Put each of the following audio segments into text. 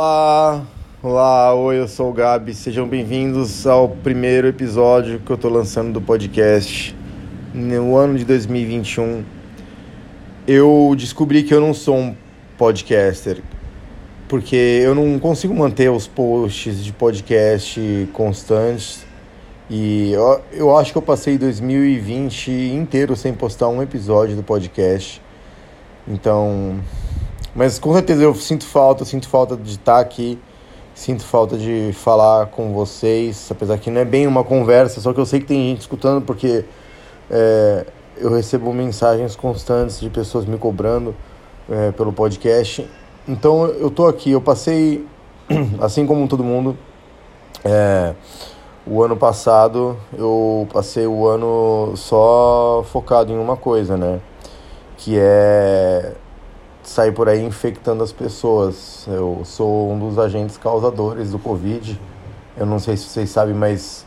Olá, olá, oi, eu sou o Gabi. Sejam bem-vindos ao primeiro episódio que eu tô lançando do podcast. No ano de 2021, eu descobri que eu não sou um podcaster, porque eu não consigo manter os posts de podcast constantes. E eu, eu acho que eu passei 2020 inteiro sem postar um episódio do podcast. Então, mas com certeza eu sinto falta, sinto falta de estar aqui, sinto falta de falar com vocês, apesar que não é bem uma conversa, só que eu sei que tem gente escutando porque é, eu recebo mensagens constantes de pessoas me cobrando é, pelo podcast. Então eu tô aqui, eu passei, assim como todo mundo, é, o ano passado eu passei o ano só focado em uma coisa, né? Que é sair por aí infectando as pessoas. Eu sou um dos agentes causadores do Covid. Eu não sei se vocês sabem, mas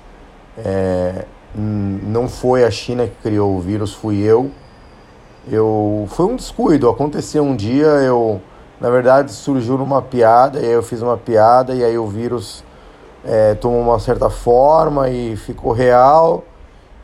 é, não foi a China que criou o vírus, fui eu. Eu foi um descuido. Aconteceu um dia, eu na verdade surgiu numa piada e aí eu fiz uma piada e aí o vírus é, tomou uma certa forma e ficou real.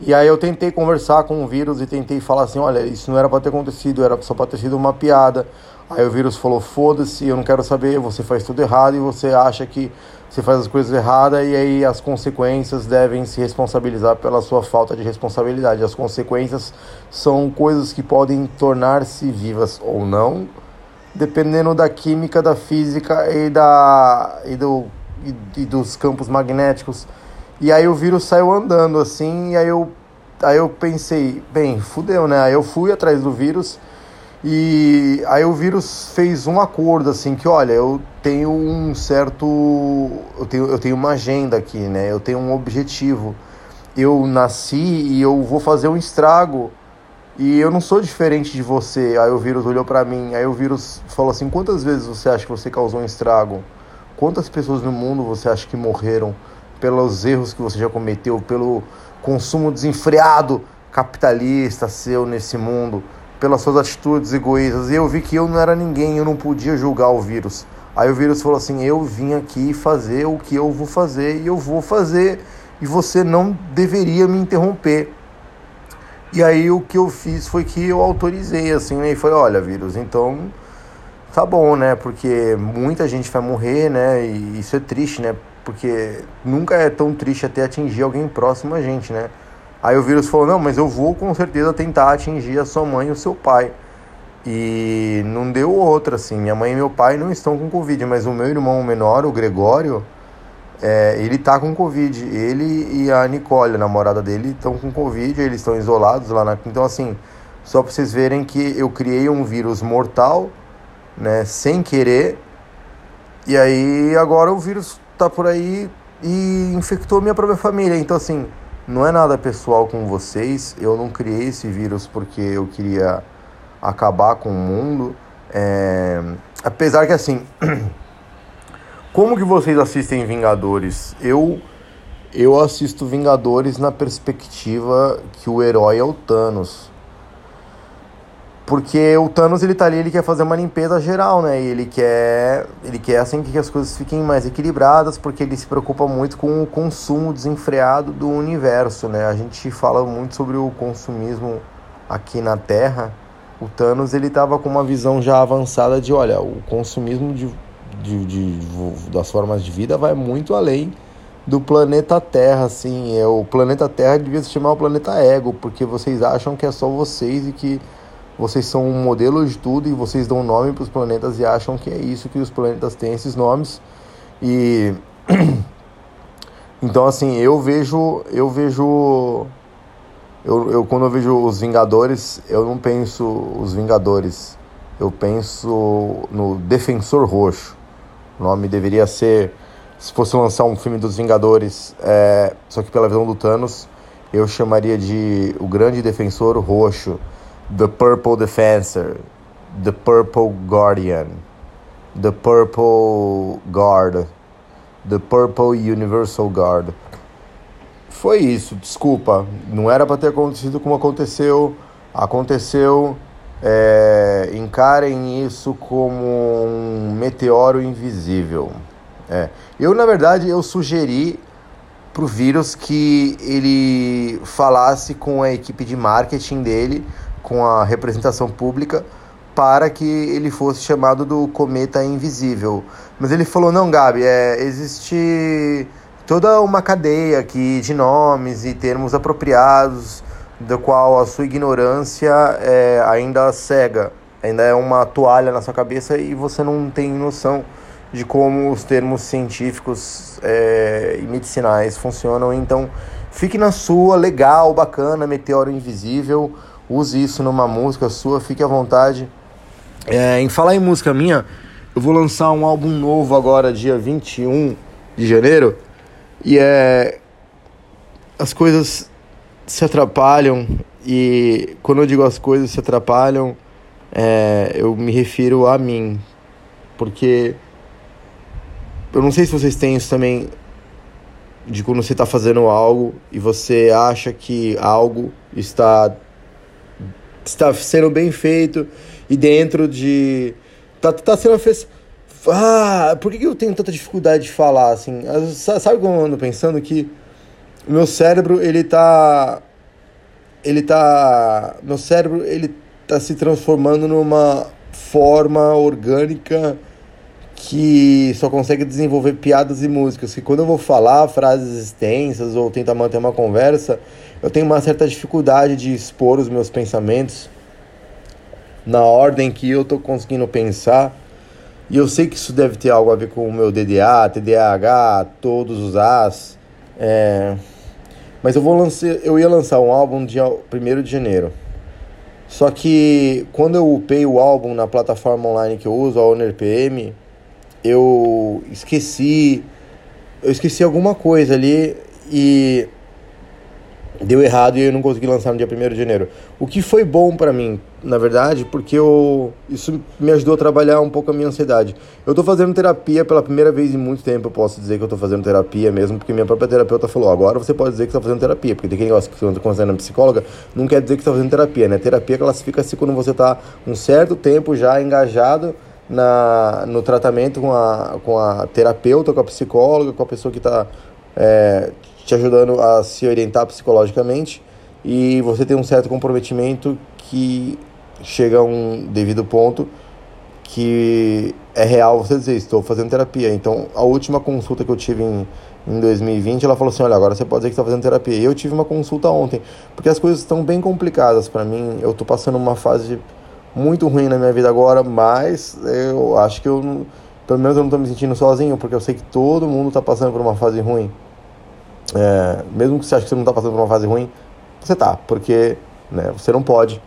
E aí eu tentei conversar com o vírus e tentei falar assim, olha, isso não era para ter acontecido, era só para ter sido uma piada. Aí o vírus falou, foda-se, eu não quero saber, você faz tudo errado e você acha que você faz as coisas erradas e aí as consequências devem se responsabilizar pela sua falta de responsabilidade. As consequências são coisas que podem tornar-se vivas ou não, dependendo da química, da física e, da, e, do, e, e dos campos magnéticos e aí o vírus saiu andando assim, e aí eu, aí eu pensei, bem, fudeu, né? Aí eu fui atrás do vírus e aí o vírus fez um acordo assim que, olha, eu tenho um certo eu tenho, eu tenho uma agenda aqui, né? Eu tenho um objetivo. Eu nasci e eu vou fazer um estrago. E eu não sou diferente de você. Aí o vírus olhou para mim, aí o vírus falou assim: "Quantas vezes você acha que você causou um estrago? Quantas pessoas no mundo você acha que morreram?" Pelos erros que você já cometeu, pelo consumo desenfreado capitalista seu nesse mundo, pelas suas atitudes egoístas. E eu vi que eu não era ninguém, eu não podia julgar o vírus. Aí o vírus falou assim: Eu vim aqui fazer o que eu vou fazer e eu vou fazer, e você não deveria me interromper. E aí o que eu fiz foi que eu autorizei, assim, né? E foi: Olha, vírus, então tá bom, né? Porque muita gente vai morrer, né? E isso é triste, né? Porque nunca é tão triste até atingir alguém próximo a gente, né? Aí o vírus falou: Não, mas eu vou com certeza tentar atingir a sua mãe e o seu pai. E não deu outra, assim. Minha mãe e meu pai não estão com Covid, mas o meu irmão menor, o Gregório, é, ele tá com Covid. Ele e a Nicole, a namorada dele, estão com Covid, eles estão isolados lá na. Então, assim, só pra vocês verem que eu criei um vírus mortal, né, sem querer. E aí agora o vírus tá por aí e infectou minha própria família. Então, assim, não é nada pessoal com vocês. Eu não criei esse vírus porque eu queria acabar com o mundo. É... Apesar que, assim, como que vocês assistem Vingadores? Eu, eu assisto Vingadores na perspectiva que o herói é o Thanos. Porque o Thanos ele tá ali, ele quer fazer uma limpeza geral, né? E ele quer, ele quer assim que as coisas fiquem mais equilibradas, porque ele se preocupa muito com o consumo desenfreado do universo, né? A gente fala muito sobre o consumismo aqui na Terra. O Thanos ele tava com uma visão já avançada de, olha, o consumismo de, de, de, de das formas de vida vai muito além do planeta Terra, assim. É, o planeta Terra devia se chamar o planeta Ego, porque vocês acham que é só vocês e que vocês são um modelo de tudo e vocês dão nome para os planetas e acham que é isso que os planetas têm esses nomes. E então assim, eu vejo, eu vejo eu, eu quando eu vejo os Vingadores, eu não penso os Vingadores. Eu penso no Defensor Roxo. O nome deveria ser se fosse lançar um filme dos Vingadores, é, só que pela visão do Thanos, eu chamaria de o Grande Defensor Roxo The Purple Defensor, The Purple Guardian, The Purple Guard, The Purple Universal Guard. Foi isso, desculpa. Não era para ter acontecido como aconteceu. Aconteceu É, encarem isso como um meteoro invisível. É. Eu, na verdade, eu sugeri para o vírus que ele falasse com a equipe de marketing dele, com a representação pública, para que ele fosse chamado do cometa invisível. Mas ele falou: não, Gabi, é, existe toda uma cadeia aqui de nomes e termos apropriados, do qual a sua ignorância é ainda cega, ainda é uma toalha na sua cabeça e você não tem noção de como os termos científicos é, e medicinais funcionam. Então, fique na sua, legal, bacana, meteoro invisível, use isso numa música sua, fique à vontade. É, em falar em música minha, eu vou lançar um álbum novo agora, dia 21 de janeiro, e é. As coisas se atrapalham, e quando eu digo as coisas se atrapalham, é, eu me refiro a mim, porque eu não sei se vocês têm isso também de quando você está fazendo algo e você acha que algo está está sendo bem feito e dentro de tá, tá sendo fez ah por que eu tenho tanta dificuldade de falar assim sabe como eu ando pensando que o meu cérebro ele tá ele tá meu cérebro ele tá se transformando numa forma orgânica que só consegue desenvolver piadas e músicas. Que quando eu vou falar frases extensas ou tentar manter uma conversa, eu tenho uma certa dificuldade de expor os meus pensamentos na ordem que eu estou conseguindo pensar. E eu sei que isso deve ter algo a ver com o meu DDA, TDAH, todos os As. É... Mas eu vou lançar, eu ia lançar um álbum dia 1 de janeiro. Só que quando eu upei o álbum na plataforma online que eu uso, a Owner PM, eu esqueci, eu esqueci alguma coisa ali e deu errado e eu não consegui lançar no dia 1 de janeiro. O que foi bom para mim, na verdade, porque eu, isso me ajudou a trabalhar um pouco a minha ansiedade. Eu tô fazendo terapia pela primeira vez em muito tempo, eu posso dizer que eu tô fazendo terapia mesmo, porque minha própria terapeuta falou, agora você pode dizer que está fazendo terapia, porque quem gosta que você considera psicóloga, não quer dizer que está fazendo terapia, né? Terapia classifica-se quando você tá um certo tempo já engajado na, no tratamento com a, com a terapeuta, com a psicóloga, com a pessoa que está é, te ajudando a se orientar psicologicamente e você tem um certo comprometimento que chega a um devido ponto que é real você dizer, estou fazendo terapia. Então, a última consulta que eu tive em, em 2020, ela falou assim, olha, agora você pode dizer que está fazendo terapia. E eu tive uma consulta ontem, porque as coisas estão bem complicadas para mim. Eu estou passando uma fase muito ruim na minha vida agora, mas eu acho que eu, pelo menos eu não estou me sentindo sozinho, porque eu sei que todo mundo está passando por uma fase ruim. É, mesmo que você ache que você não está passando por uma fase ruim, você tá, porque né, você não pode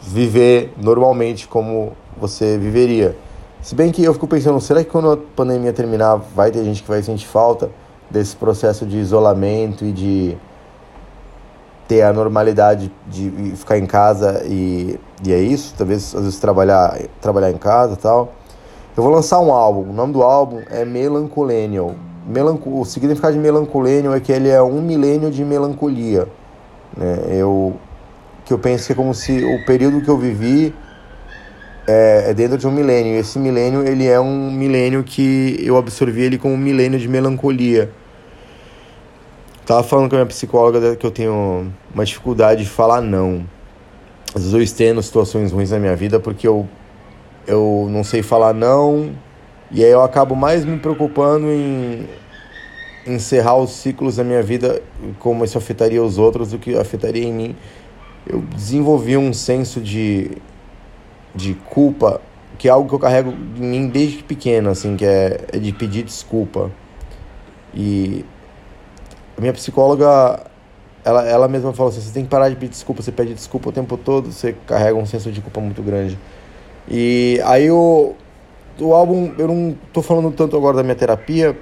viver normalmente como você viveria. Se bem que eu fico pensando, será que quando a pandemia terminar vai ter gente que vai sentir falta desse processo de isolamento e de ter a normalidade de ficar em casa e, e é isso, talvez às vezes trabalhar, trabalhar em casa e tal. Eu vou lançar um álbum, o nome do álbum é Melancolenial. Melanco, o significado de Melancolenial é que ele é um milênio de melancolia. Né? Eu, que eu penso que é como se o período que eu vivi é, é dentro de um milênio. Esse milênio ele é um milênio que eu absorvi ele como um milênio de melancolia. Tava falando com a minha psicóloga que eu tenho uma dificuldade de falar não. Às vezes eu estendo situações ruins na minha vida porque eu, eu não sei falar não. E aí eu acabo mais me preocupando em encerrar os ciclos da minha vida, como isso afetaria os outros, do que afetaria em mim. Eu desenvolvi um senso de, de culpa, que é algo que eu carrego em mim desde pequeno, assim, que é, é de pedir desculpa. E a minha psicóloga, ela, ela mesma falou assim, você tem que parar de pedir desculpa, você pede desculpa o tempo todo, você carrega um senso de culpa muito grande. E aí o, o álbum, eu não tô falando tanto agora da minha terapia,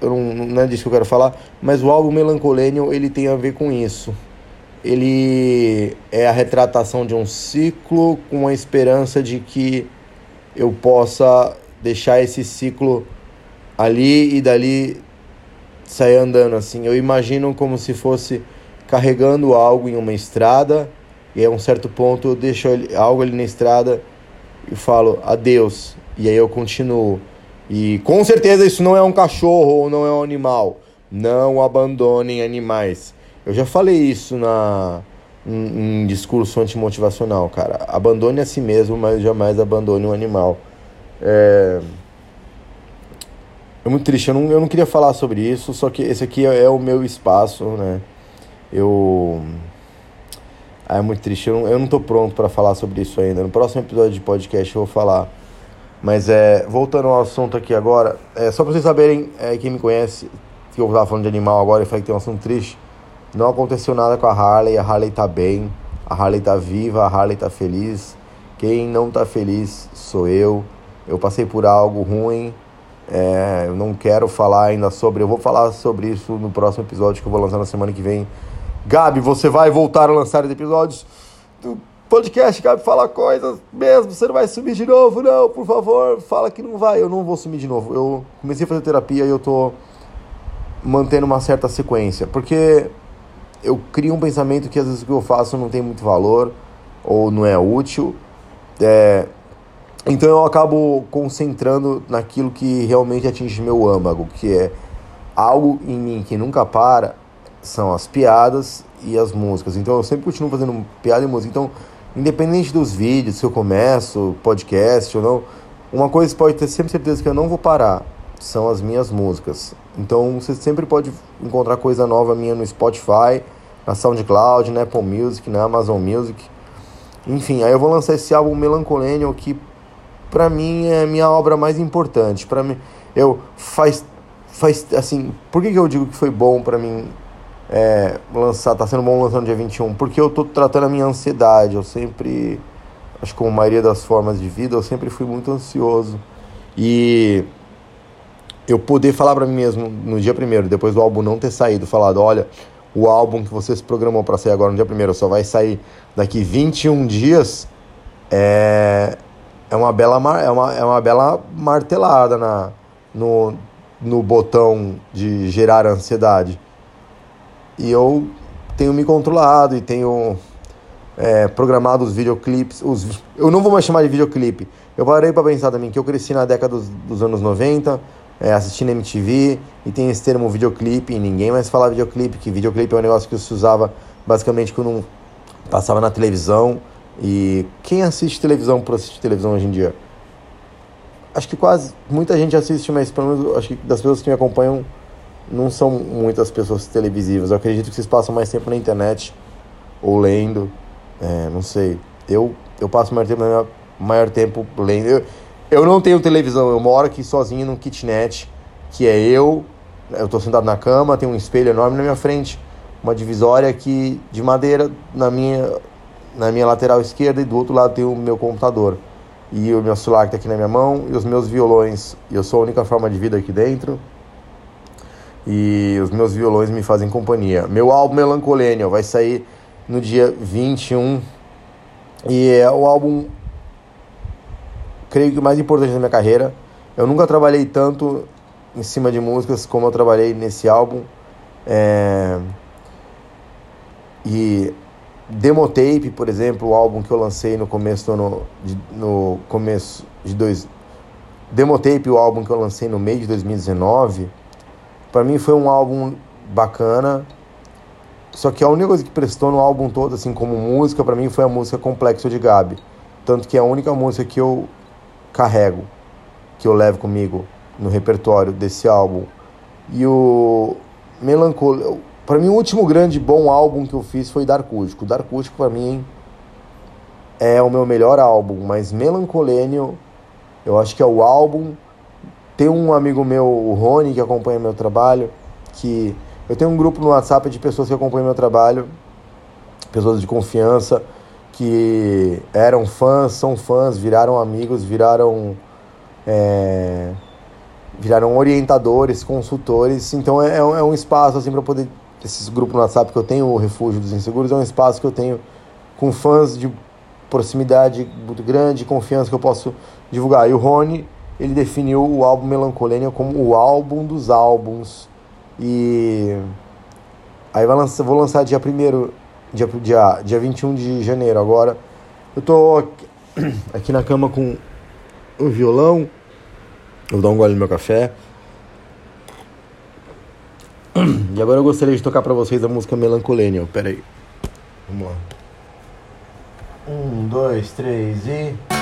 eu não, não é disso que eu quero falar, mas o álbum Melancolênio, ele tem a ver com isso. Ele é a retratação de um ciclo com a esperança de que eu possa deixar esse ciclo ali e dali sair andando assim. Eu imagino como se fosse carregando algo em uma estrada e a um certo ponto eu deixo algo ali na estrada e falo adeus, e aí eu continuo. E com certeza isso não é um cachorro ou não é um animal. Não abandonem animais. Eu já falei isso na em, em discurso antimotivacional, cara. Abandone a si mesmo, mas jamais abandone um animal. É, é muito triste. Eu não, eu não queria falar sobre isso, só que esse aqui é, é o meu espaço, né? Eu ah, é muito triste. Eu não, eu não tô pronto para falar sobre isso ainda. No próximo episódio de podcast eu vou falar. Mas é, voltando ao assunto aqui agora, é, só pra vocês saberem, é, quem me conhece, que eu tava falando de animal agora e falei que tem um assunto triste. Não aconteceu nada com a Harley, a Harley tá bem, a Harley tá viva, a Harley tá feliz. Quem não tá feliz sou eu. Eu passei por algo ruim, é, eu não quero falar ainda sobre. Eu vou falar sobre isso no próximo episódio que eu vou lançar na semana que vem Gabi, você vai voltar a lançar os episódios do podcast, Gabi, fala coisas mesmo, você não vai sumir de novo, não, por favor, fala que não vai, eu não vou sumir de novo. Eu comecei a fazer terapia e eu tô mantendo uma certa sequência, porque eu crio um pensamento que às vezes o que eu faço não tem muito valor ou não é útil. É, então eu acabo concentrando naquilo que realmente atinge meu âmago, que é algo em mim que nunca para são as piadas e as músicas. Então eu sempre continuo fazendo piada e música. Então, independente dos vídeos, se eu começo, podcast ou não, uma coisa pode ter sempre certeza que eu não vou parar, são as minhas músicas. Então você sempre pode encontrar coisa nova minha no Spotify, na SoundCloud, na Apple Music, na Amazon Music. Enfim, aí eu vou lançar esse álbum Melancolênio que para mim é a minha obra mais importante. Para mim, eu faz faz assim, por que, que eu digo que foi bom para mim é, lançar, tá sendo bom lançar no dia 21, porque eu tô tratando a minha ansiedade. Eu sempre, acho que como a maioria das formas de vida, eu sempre fui muito ansioso. E eu poder falar para mim mesmo no dia primeiro, depois do álbum não ter saído, falado, olha, o álbum que você se programou para sair agora no dia primeiro só vai sair daqui 21 dias, é, é uma bela é uma, é uma bela martelada na no, no botão de gerar ansiedade. E eu tenho me controlado e tenho é, programado os videoclipes. Os, eu não vou mais chamar de videoclipe. Eu parei para pensar também que eu cresci na década dos, dos anos 90, é, assistindo MTV, e tem esse termo videoclipe, e ninguém mais fala videoclipe, que videoclipe é um negócio que se usava basicamente quando passava na televisão. E quem assiste televisão por assistir televisão hoje em dia? Acho que quase muita gente assiste, mas pelo menos acho que das pessoas que me acompanham não são muitas pessoas televisivas. Eu acredito que vocês passam mais tempo na internet ou lendo. É, não sei. Eu, eu passo maior tempo, maior tempo lendo. Eu, eu não tenho televisão, eu moro aqui sozinho num kitnet, que é eu. Eu estou sentado na cama, tem um espelho enorme na minha frente, uma divisória aqui de madeira na minha, na minha lateral esquerda e do outro lado tem o meu computador. E o meu celular que está aqui na minha mão e os meus violões. E eu sou a única forma de vida aqui dentro e os meus violões me fazem companhia. Meu álbum Melancolênia vai sair no dia 21 e é o álbum, creio que mais importante da minha carreira. Eu nunca trabalhei tanto em cima de músicas como eu trabalhei nesse álbum. É... E Demotape, por exemplo, o álbum que eu lancei no começo ano, de, no começo de dois Demotape, o álbum que eu lancei no meio de 2019 para mim foi um álbum bacana. Só que a única coisa que prestou no álbum todo, assim, como música, para mim foi a música Complexo de Gabi. Tanto que é a única música que eu carrego, que eu levo comigo no repertório desse álbum. E o Melancolia. Para mim, o último grande bom álbum que eu fiz foi Darkústico. Darkústico, para mim, é o meu melhor álbum, mas Melancolênio, eu acho que é o álbum tem um amigo meu, o Rony, que acompanha meu trabalho, que eu tenho um grupo no WhatsApp de pessoas que acompanham meu trabalho, pessoas de confiança, que eram fãs, são fãs, viraram amigos, viraram é, viraram orientadores, consultores. Então é, é um espaço assim para poder esses grupos no WhatsApp que eu tenho, o Refúgio dos Inseguros, é um espaço que eu tenho com fãs de proximidade muito grande, confiança que eu posso divulgar. E o Rony ele definiu o álbum Melancolênia como o álbum dos álbuns. E aí vai lançar, vou lançar dia 1 dia, dia, dia 21 de janeiro. Agora eu tô aqui, na cama com o violão. Eu vou dar um gole no meu café. E agora eu gostaria de tocar para vocês a música Melancolênia. Pera aí. Vamos lá. Um, dois, três e.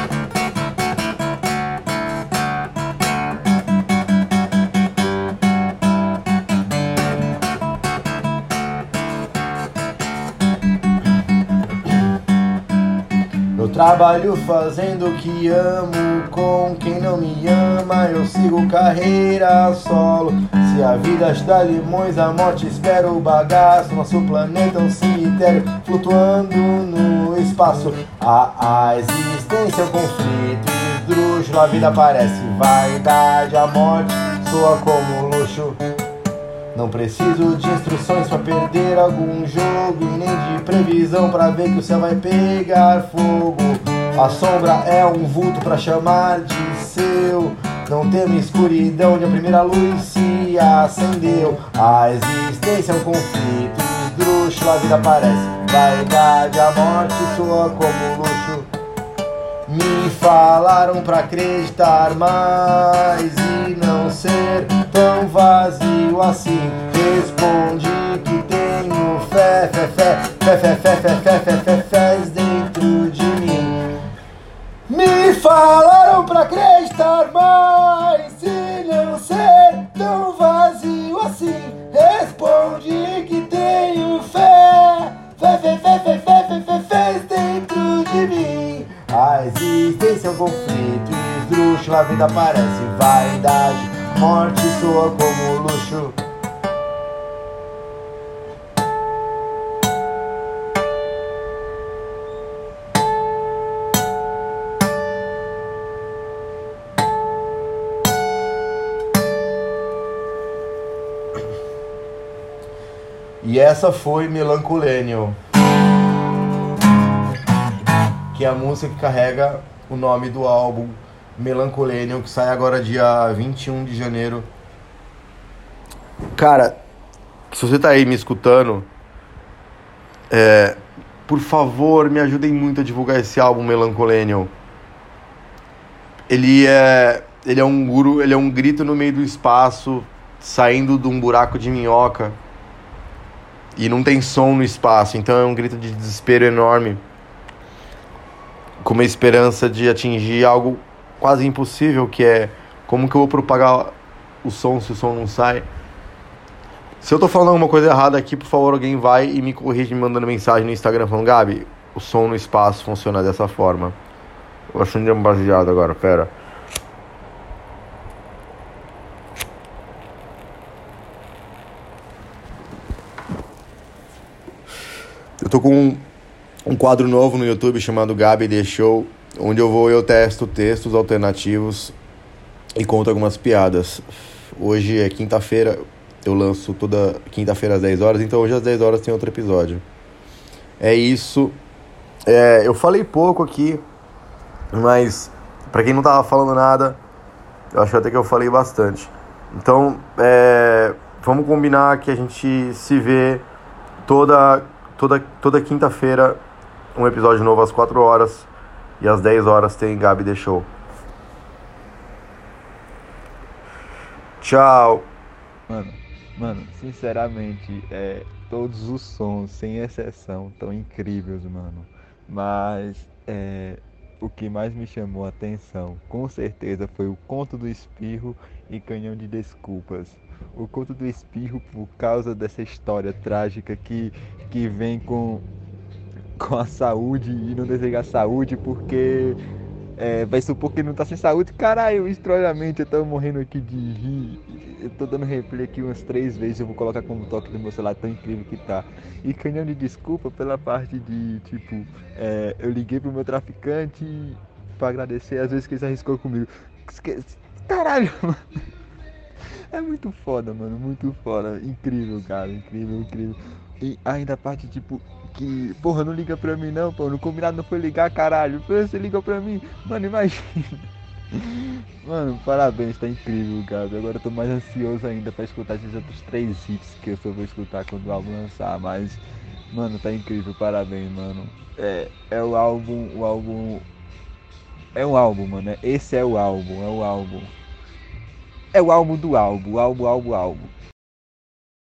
Trabalho fazendo o que amo, com quem não me ama, eu sigo carreira solo. Se a vida dá limões, a morte espera o bagaço. Nosso planeta é um cemitério flutuando no espaço. A, a existência é um conflito esdrúxulo, a vida parece vaidade, a morte soa como luxo. Não preciso de instruções para perder algum jogo e nem de previsão para ver que o céu vai pegar fogo. A sombra é um vulto para chamar de seu. Não temo escuridão onde a primeira luz se acendeu. A existência é um conflito esdrúxulo, a vida parece vaidade, a morte soa como luxo. Me falaram pra acreditar mais vazio assim. Responde que tenho fé, fé, fé, fé, fé, fé, fé, fé, fé, fé, fé dentro de mim. Me falaram pra acreditar mais e não ser tão vazio assim. Responde que tenho fé, fé, fé, fé, fé, fé, fé, fé, fé dentro de mim. A existência é um conflito esdrúxulo, a vida parece vaidade, morte soa como luxo. E essa foi Melancolênio que é a música que carrega o nome do álbum Melancolênio, que sai agora dia 21 de janeiro. Cara, se você tá aí me escutando, é, por favor, me ajudem muito a divulgar esse álbum Melancolênio. Ele é, ele é um guru, ele é um grito no meio do espaço, saindo de um buraco de minhoca. E não tem som no espaço, então é um grito de desespero enorme com uma esperança de atingir algo quase impossível, que é como que eu vou propagar o som se o som não sai. Se eu tô falando alguma coisa errada aqui, por favor, alguém vai e me corrige me mandando mensagem no Instagram falando, Gabi, o som no espaço funciona dessa forma. Eu acendi um baseado agora, pera. Eu tô com um quadro novo no YouTube chamado Gabi The Show, onde eu vou eu testo textos alternativos e conto algumas piadas. Hoje é quinta-feira, eu lanço toda quinta-feira às 10 horas, então hoje às 10 horas tem outro episódio. É isso. É, eu falei pouco aqui, mas para quem não tava falando nada, eu acho até que eu falei bastante. Então, é, vamos combinar que a gente se vê toda toda toda quinta-feira um episódio novo às 4 horas e às 10 horas tem Gabi The Show. Tchau. Mano, mano, sinceramente, é, todos os sons, sem exceção, tão incríveis, mano. Mas é, o que mais me chamou a atenção, com certeza, foi o Conto do Espirro e Canhão de Desculpas. O Conto do Espirro por causa dessa história trágica que, que vem com com a saúde e não desejar saúde porque é, vai supor que não tá sem saúde. Caralho, estranhamente eu tô morrendo aqui de rir. Eu tô dando replay aqui umas três vezes. Eu vou colocar como toque do meu celular, tão incrível que tá. E canhão de desculpa pela parte de tipo, é, eu liguei pro meu traficante pra agradecer as vezes que ele se arriscou comigo. Caralho, mano. É muito foda, mano. Muito foda. Incrível, cara. Incrível, incrível. E ainda a parte, tipo, que, porra, não liga pra mim não, pô, no combinado não foi ligar, caralho. Você ligou pra mim, mano, imagina. Mano, parabéns, tá incrível, cara. Agora eu tô mais ansioso ainda pra escutar esses outros três hits que eu só vou escutar quando o álbum lançar, mas Mano, tá incrível, parabéns, mano. É, é o álbum, o álbum. É um álbum, mano. Esse é o álbum, é o álbum. É o álbum do álbum, álbum, álbum, álbum.